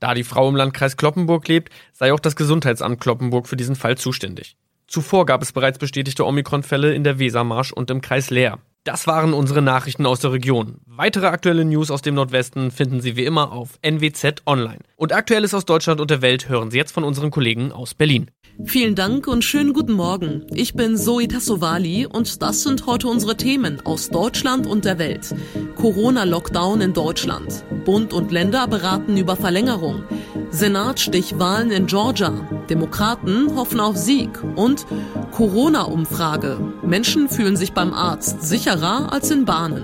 Da die Frau im Landkreis Kloppenburg lebt, sei auch das Gesundheitsamt Kloppenburg für diesen Fall zuständig. Zuvor gab es bereits bestätigte Omikron-Fälle in der Wesermarsch und im Kreis Leer. Das waren unsere Nachrichten aus der Region. Weitere aktuelle News aus dem Nordwesten finden Sie wie immer auf NWZ Online. Und Aktuelles aus Deutschland und der Welt hören Sie jetzt von unseren Kollegen aus Berlin. Vielen Dank und schönen guten Morgen. Ich bin Zoe Tassovali und das sind heute unsere Themen aus Deutschland und der Welt. Corona-Lockdown in Deutschland. Bund und Länder beraten über Verlängerung. Senatstichwahlen in Georgia. Demokraten hoffen auf Sieg. Und Corona-Umfrage. Menschen fühlen sich beim Arzt sicherer als in Bahnen.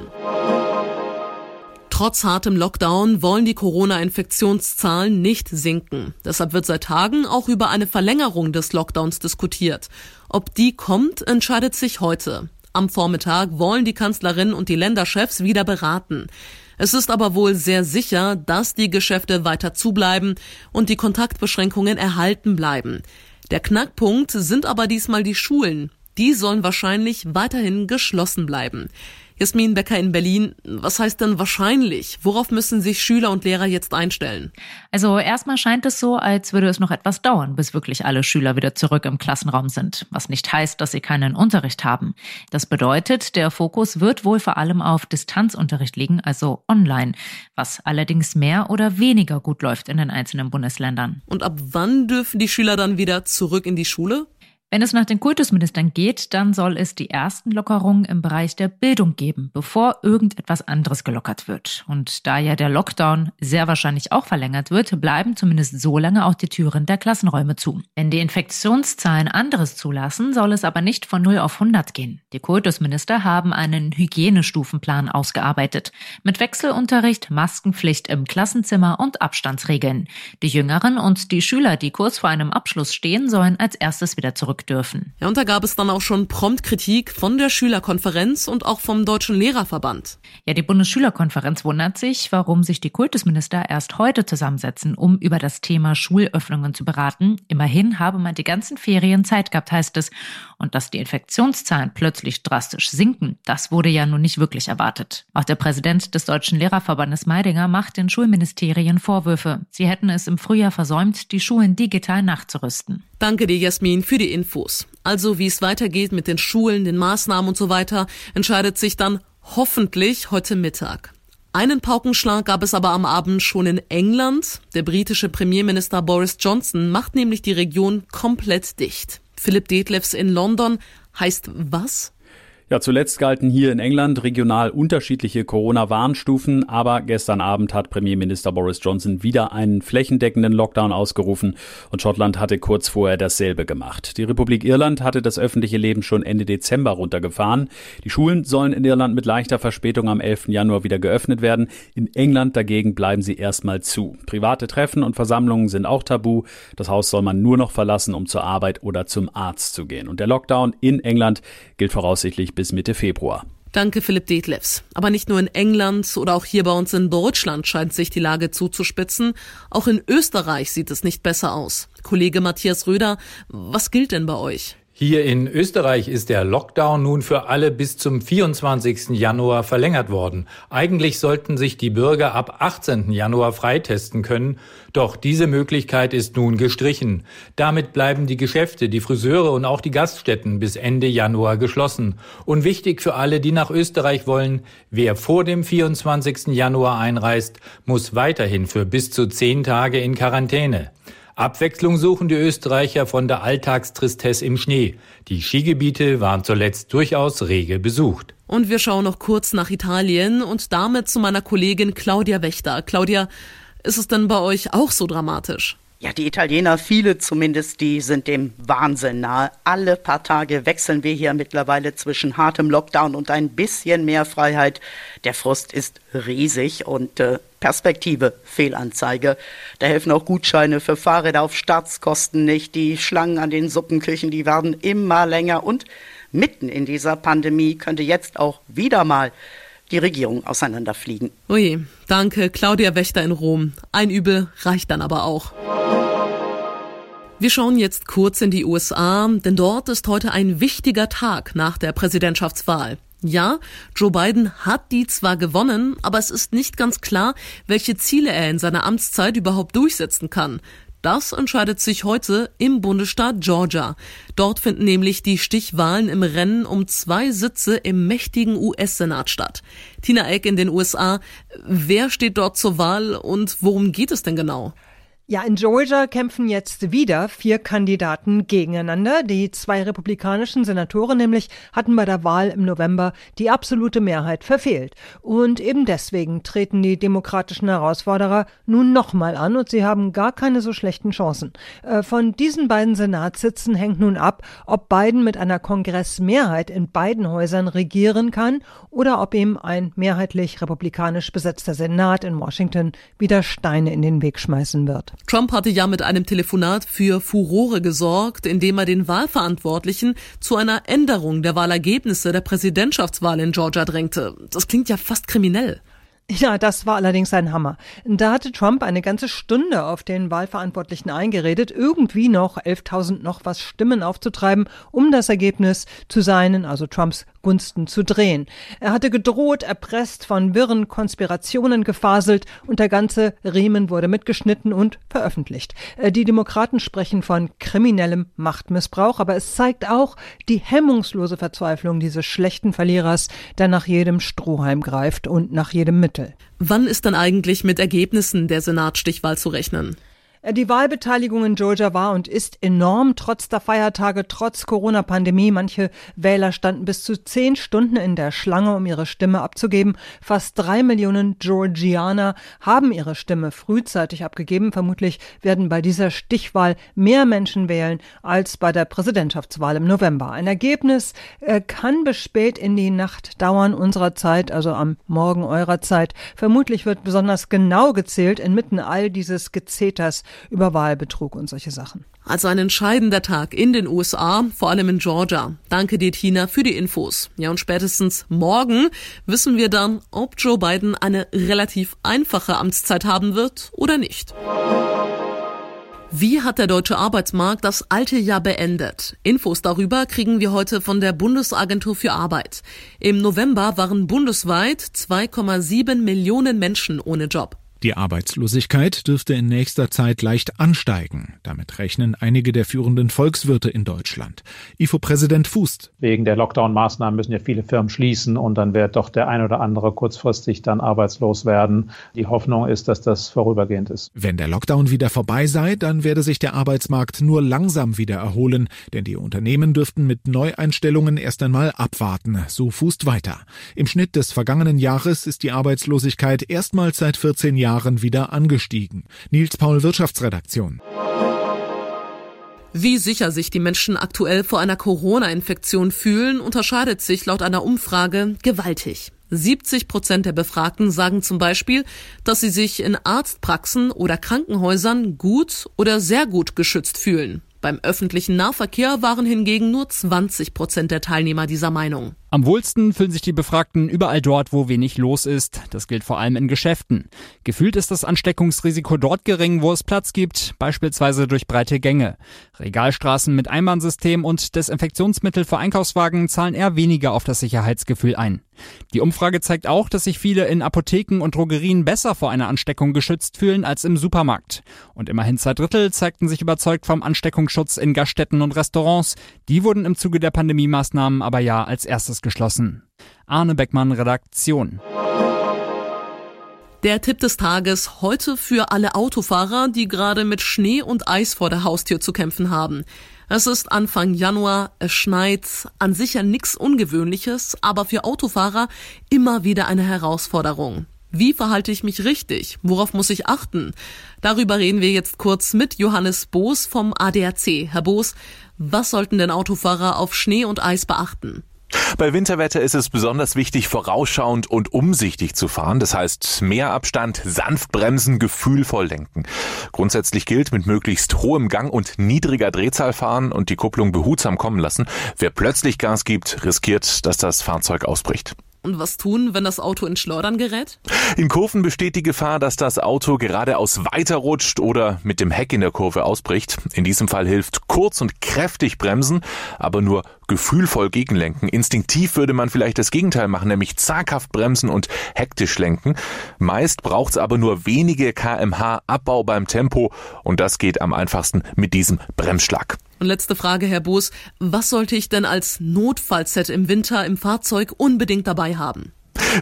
Trotz hartem Lockdown wollen die Corona-Infektionszahlen nicht sinken. Deshalb wird seit Tagen auch über eine Verlängerung des Lockdowns diskutiert. Ob die kommt, entscheidet sich heute. Am Vormittag wollen die Kanzlerin und die Länderchefs wieder beraten. Es ist aber wohl sehr sicher, dass die Geschäfte weiter zubleiben und die Kontaktbeschränkungen erhalten bleiben. Der Knackpunkt sind aber diesmal die Schulen. Die sollen wahrscheinlich weiterhin geschlossen bleiben. Jasmin Becker in Berlin, was heißt denn wahrscheinlich? Worauf müssen sich Schüler und Lehrer jetzt einstellen? Also erstmal scheint es so, als würde es noch etwas dauern, bis wirklich alle Schüler wieder zurück im Klassenraum sind, was nicht heißt, dass sie keinen Unterricht haben. Das bedeutet, der Fokus wird wohl vor allem auf Distanzunterricht liegen, also online, was allerdings mehr oder weniger gut läuft in den einzelnen Bundesländern. Und ab wann dürfen die Schüler dann wieder zurück in die Schule? Wenn es nach den Kultusministern geht, dann soll es die ersten Lockerungen im Bereich der Bildung geben, bevor irgendetwas anderes gelockert wird. Und da ja der Lockdown sehr wahrscheinlich auch verlängert wird, bleiben zumindest so lange auch die Türen der Klassenräume zu. Wenn die Infektionszahlen anderes zulassen, soll es aber nicht von 0 auf 100 gehen. Die Kultusminister haben einen Hygienestufenplan ausgearbeitet. Mit Wechselunterricht, Maskenpflicht im Klassenzimmer und Abstandsregeln. Die Jüngeren und die Schüler, die kurz vor einem Abschluss stehen, sollen als erstes wieder zurück zurück dürfen. Ja, und da gab es dann auch schon prompt Kritik von der Schülerkonferenz und auch vom Deutschen Lehrerverband. Ja, die Bundesschülerkonferenz wundert sich, warum sich die Kultusminister erst heute zusammensetzen, um über das Thema Schulöffnungen zu beraten. Immerhin habe man die ganzen Ferien Zeit gehabt, heißt es. Und dass die Infektionszahlen plötzlich drastisch sinken, das wurde ja nun nicht wirklich erwartet. Auch der Präsident des Deutschen Lehrerverbandes Meidinger macht den Schulministerien Vorwürfe. Sie hätten es im Frühjahr versäumt, die Schulen digital nachzurüsten. Danke dir, Jasmin, für die Infos. Also, wie es weitergeht mit den Schulen, den Maßnahmen und so weiter, entscheidet sich dann hoffentlich heute Mittag. Einen Paukenschlag gab es aber am Abend schon in England. Der britische Premierminister Boris Johnson macht nämlich die Region komplett dicht. Philipp Detlefs in London heißt was? Ja, zuletzt galten hier in England regional unterschiedliche Corona-Warnstufen, aber gestern Abend hat Premierminister Boris Johnson wieder einen flächendeckenden Lockdown ausgerufen und Schottland hatte kurz vorher dasselbe gemacht. Die Republik Irland hatte das öffentliche Leben schon Ende Dezember runtergefahren. Die Schulen sollen in Irland mit leichter Verspätung am 11. Januar wieder geöffnet werden. In England dagegen bleiben sie erstmal zu. Private Treffen und Versammlungen sind auch tabu. Das Haus soll man nur noch verlassen, um zur Arbeit oder zum Arzt zu gehen. Und der Lockdown in England gilt voraussichtlich bis Mitte Februar. Danke, Philipp Detlefs. Aber nicht nur in England oder auch hier bei uns in Deutschland scheint sich die Lage zuzuspitzen. Auch in Österreich sieht es nicht besser aus. Kollege Matthias Röder, was gilt denn bei euch? Hier in Österreich ist der Lockdown nun für alle bis zum 24. Januar verlängert worden. Eigentlich sollten sich die Bürger ab 18. Januar freitesten können, doch diese Möglichkeit ist nun gestrichen. Damit bleiben die Geschäfte, die Friseure und auch die Gaststätten bis Ende Januar geschlossen. Und wichtig für alle, die nach Österreich wollen, wer vor dem 24. Januar einreist, muss weiterhin für bis zu zehn Tage in Quarantäne. Abwechslung suchen die Österreicher von der Alltagstristesse im Schnee. Die Skigebiete waren zuletzt durchaus rege besucht. Und wir schauen noch kurz nach Italien und damit zu meiner Kollegin Claudia Wächter. Claudia, ist es denn bei euch auch so dramatisch? Ja, die Italiener, viele zumindest, die sind dem Wahnsinn nahe. Alle paar Tage wechseln wir hier mittlerweile zwischen hartem Lockdown und ein bisschen mehr Freiheit. Der Frust ist riesig und äh, Perspektive Fehlanzeige. Da helfen auch Gutscheine für Fahrräder auf Staatskosten nicht. Die Schlangen an den Suppenküchen, die werden immer länger und mitten in dieser Pandemie könnte jetzt auch wieder mal die Regierung auseinanderfliegen. Oje, danke, Claudia Wächter in Rom. Ein Übel reicht dann aber auch. Wir schauen jetzt kurz in die USA, denn dort ist heute ein wichtiger Tag nach der Präsidentschaftswahl. Ja, Joe Biden hat die zwar gewonnen, aber es ist nicht ganz klar, welche Ziele er in seiner Amtszeit überhaupt durchsetzen kann. Das entscheidet sich heute im Bundesstaat Georgia. Dort finden nämlich die Stichwahlen im Rennen um zwei Sitze im mächtigen US-Senat statt. Tina Eck in den USA. Wer steht dort zur Wahl und worum geht es denn genau? Ja, in Georgia kämpfen jetzt wieder vier Kandidaten gegeneinander. Die zwei republikanischen Senatoren nämlich hatten bei der Wahl im November die absolute Mehrheit verfehlt. Und eben deswegen treten die demokratischen Herausforderer nun nochmal an und sie haben gar keine so schlechten Chancen. Äh, von diesen beiden Senatssitzen hängt nun ab, ob Biden mit einer Kongressmehrheit in beiden Häusern regieren kann oder ob ihm ein mehrheitlich republikanisch besetzter Senat in Washington wieder Steine in den Weg schmeißen wird. Trump hatte ja mit einem Telefonat für Furore gesorgt, indem er den Wahlverantwortlichen zu einer Änderung der Wahlergebnisse der Präsidentschaftswahl in Georgia drängte. Das klingt ja fast kriminell. Ja, das war allerdings ein Hammer. Da hatte Trump eine ganze Stunde auf den Wahlverantwortlichen eingeredet, irgendwie noch 11.000 noch was Stimmen aufzutreiben, um das Ergebnis zu seinen, also Trumps Gunsten zu drehen. Er hatte gedroht, erpresst, von wirren Konspirationen gefaselt und der ganze Riemen wurde mitgeschnitten und veröffentlicht. Äh, die Demokraten sprechen von kriminellem Machtmissbrauch, aber es zeigt auch die hemmungslose Verzweiflung dieses schlechten Verlierers, der nach jedem Strohhalm greift und nach jedem Mittel. Wann ist dann eigentlich mit Ergebnissen der Senatstichwahl zu rechnen? Äh, die Wahlbeteiligung in Georgia war und ist enorm, trotz der Feiertage, trotz Corona-Pandemie. Manche Wähler standen bis zu zehn Stunden in der Schlange, um ihre Stimme abzugeben. Fast drei Millionen Georgianer haben ihre Stimme frühzeitig abgegeben. Vermutlich werden bei dieser Stichwahl mehr Menschen wählen als bei der Präsidentschaftswahl im November. Ein Ergebnis äh, kann bis spät in die Nacht dauern unserer Zeit, also am Morgen eurer Zeit. Vermutlich wird besonders genau gezählt inmitten all dieses Gezeters über Wahlbetrug und solche Sachen. Also ein entscheidender Tag in den USA, vor allem in Georgia. Danke dir, Tina, für die Infos. Ja, und spätestens morgen wissen wir dann, ob Joe Biden eine relativ einfache Amtszeit haben wird oder nicht. Wie hat der deutsche Arbeitsmarkt das alte Jahr beendet? Infos darüber kriegen wir heute von der Bundesagentur für Arbeit. Im November waren bundesweit 2,7 Millionen Menschen ohne Job. Die Arbeitslosigkeit dürfte in nächster Zeit leicht ansteigen. Damit rechnen einige der führenden Volkswirte in Deutschland. IFO-Präsident Fußt. Wegen der Lockdown-Maßnahmen müssen ja viele Firmen schließen und dann wird doch der ein oder andere kurzfristig dann arbeitslos werden. Die Hoffnung ist, dass das vorübergehend ist. Wenn der Lockdown wieder vorbei sei, dann werde sich der Arbeitsmarkt nur langsam wieder erholen, denn die Unternehmen dürften mit Neueinstellungen erst einmal abwarten, so Fußt weiter. Im Schnitt des vergangenen Jahres ist die Arbeitslosigkeit erstmals seit 14 Jahren Jahren wieder angestiegen. Nils Paul Wirtschaftsredaktion. Wie sicher sich die Menschen aktuell vor einer Corona-Infektion fühlen, unterscheidet sich laut einer Umfrage gewaltig. 70 Prozent der Befragten sagen zum Beispiel, dass sie sich in Arztpraxen oder Krankenhäusern gut oder sehr gut geschützt fühlen. Beim öffentlichen Nahverkehr waren hingegen nur 20 Prozent der Teilnehmer dieser Meinung. Am wohlsten fühlen sich die Befragten überall dort, wo wenig los ist. Das gilt vor allem in Geschäften. Gefühlt ist das Ansteckungsrisiko dort gering, wo es Platz gibt, beispielsweise durch breite Gänge. Regalstraßen mit Einbahnsystem und Desinfektionsmittel für Einkaufswagen zahlen eher weniger auf das Sicherheitsgefühl ein. Die Umfrage zeigt auch, dass sich viele in Apotheken und Drogerien besser vor einer Ansteckung geschützt fühlen als im Supermarkt. Und immerhin zwei Drittel zeigten sich überzeugt vom Ansteckungsschutz in Gaststätten und Restaurants. Die wurden im Zuge der Pandemie-Maßnahmen aber ja als erstes geschlossen. Arne Beckmann, Redaktion. Der Tipp des Tages heute für alle Autofahrer, die gerade mit Schnee und Eis vor der Haustür zu kämpfen haben. Es ist Anfang Januar, es schneit, an sich ja nichts Ungewöhnliches, aber für Autofahrer immer wieder eine Herausforderung. Wie verhalte ich mich richtig? Worauf muss ich achten? Darüber reden wir jetzt kurz mit Johannes Boos vom ADAC. Herr Boos, was sollten denn Autofahrer auf Schnee und Eis beachten? Bei Winterwetter ist es besonders wichtig, vorausschauend und umsichtig zu fahren. Das heißt, mehr Abstand, sanft bremsen, gefühlvoll lenken. Grundsätzlich gilt, mit möglichst hohem Gang und niedriger Drehzahl fahren und die Kupplung behutsam kommen lassen. Wer plötzlich Gas gibt, riskiert, dass das Fahrzeug ausbricht. Und was tun, wenn das Auto in Schleudern gerät? In Kurven besteht die Gefahr, dass das Auto geradeaus weiterrutscht oder mit dem Heck in der Kurve ausbricht. In diesem Fall hilft kurz und kräftig bremsen, aber nur gefühlvoll gegenlenken. Instinktiv würde man vielleicht das Gegenteil machen, nämlich zaghaft bremsen und hektisch lenken. Meist braucht es aber nur wenige kmh Abbau beim Tempo und das geht am einfachsten mit diesem Bremsschlag. Und letzte Frage, Herr Boos. Was sollte ich denn als Notfallset im Winter im Fahrzeug unbedingt dabei haben?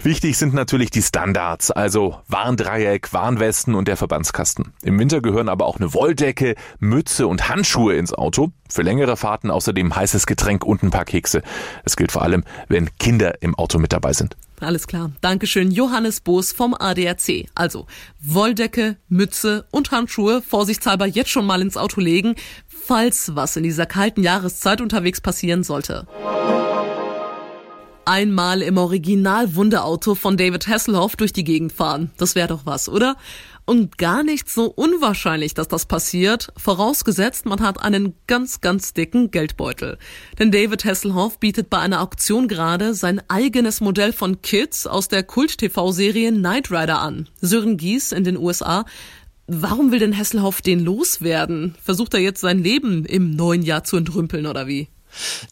Wichtig sind natürlich die Standards, also Warndreieck, Warnwesten und der Verbandskasten. Im Winter gehören aber auch eine Wolldecke, Mütze und Handschuhe ins Auto. Für längere Fahrten außerdem heißes Getränk und ein paar Kekse. Es gilt vor allem, wenn Kinder im Auto mit dabei sind. Alles klar. Dankeschön, Johannes Boos vom ADAC. Also Wolldecke, Mütze und Handschuhe vorsichtshalber jetzt schon mal ins Auto legen, falls was in dieser kalten Jahreszeit unterwegs passieren sollte einmal im Original Wunderauto von David Hasselhoff durch die Gegend fahren. Das wäre doch was, oder? Und gar nicht so unwahrscheinlich, dass das passiert, vorausgesetzt, man hat einen ganz, ganz dicken Geldbeutel. Denn David Hasselhoff bietet bei einer Auktion gerade sein eigenes Modell von Kids aus der Kult-TV-Serie Knight Rider an. Sören Gies in den USA Warum will denn Hasselhoff den loswerden? Versucht er jetzt sein Leben im neuen Jahr zu entrümpeln oder wie?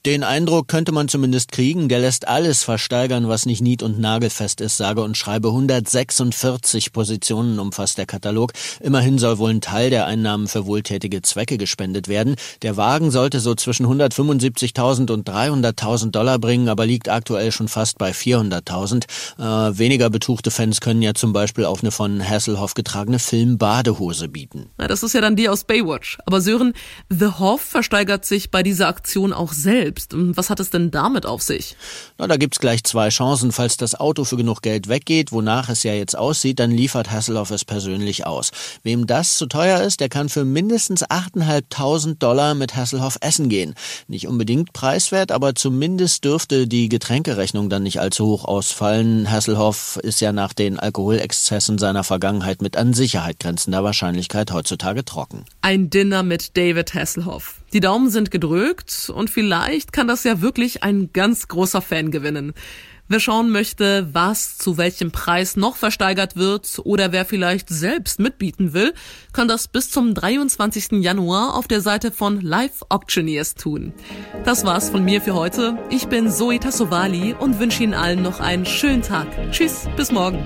Den Eindruck könnte man zumindest kriegen, der lässt alles versteigern, was nicht nied- und nagelfest ist, sage und schreibe 146 Positionen umfasst der Katalog. Immerhin soll wohl ein Teil der Einnahmen für wohltätige Zwecke gespendet werden. Der Wagen sollte so zwischen 175.000 und 300.000 Dollar bringen, aber liegt aktuell schon fast bei 400.000. Äh, weniger betuchte Fans können ja zum Beispiel auf eine von Hasselhoff getragene Film-Badehose bieten. Na, das ist ja dann die aus Baywatch. Aber Sören, The Hoff versteigert sich bei dieser Aktion auch selbst. Was hat es denn damit auf sich? Na, da gibt's gleich zwei Chancen. Falls das Auto für genug Geld weggeht, wonach es ja jetzt aussieht, dann liefert Hasselhoff es persönlich aus. Wem das zu teuer ist, der kann für mindestens 8.500 Dollar mit Hasselhoff essen gehen. Nicht unbedingt preiswert, aber zumindest dürfte die Getränkerechnung dann nicht allzu hoch ausfallen. Hasselhoff ist ja nach den Alkoholexzessen seiner Vergangenheit mit an Sicherheit grenzender Wahrscheinlichkeit heutzutage trocken. Ein Dinner mit David Hasselhoff. Die Daumen sind gedrückt und vielleicht kann das ja wirklich ein ganz großer Fan gewinnen. Wer schauen möchte, was zu welchem Preis noch versteigert wird oder wer vielleicht selbst mitbieten will, kann das bis zum 23. Januar auf der Seite von Live Auctioneers tun. Das war's von mir für heute. Ich bin Zoe Tassovali und wünsche Ihnen allen noch einen schönen Tag. Tschüss, bis morgen.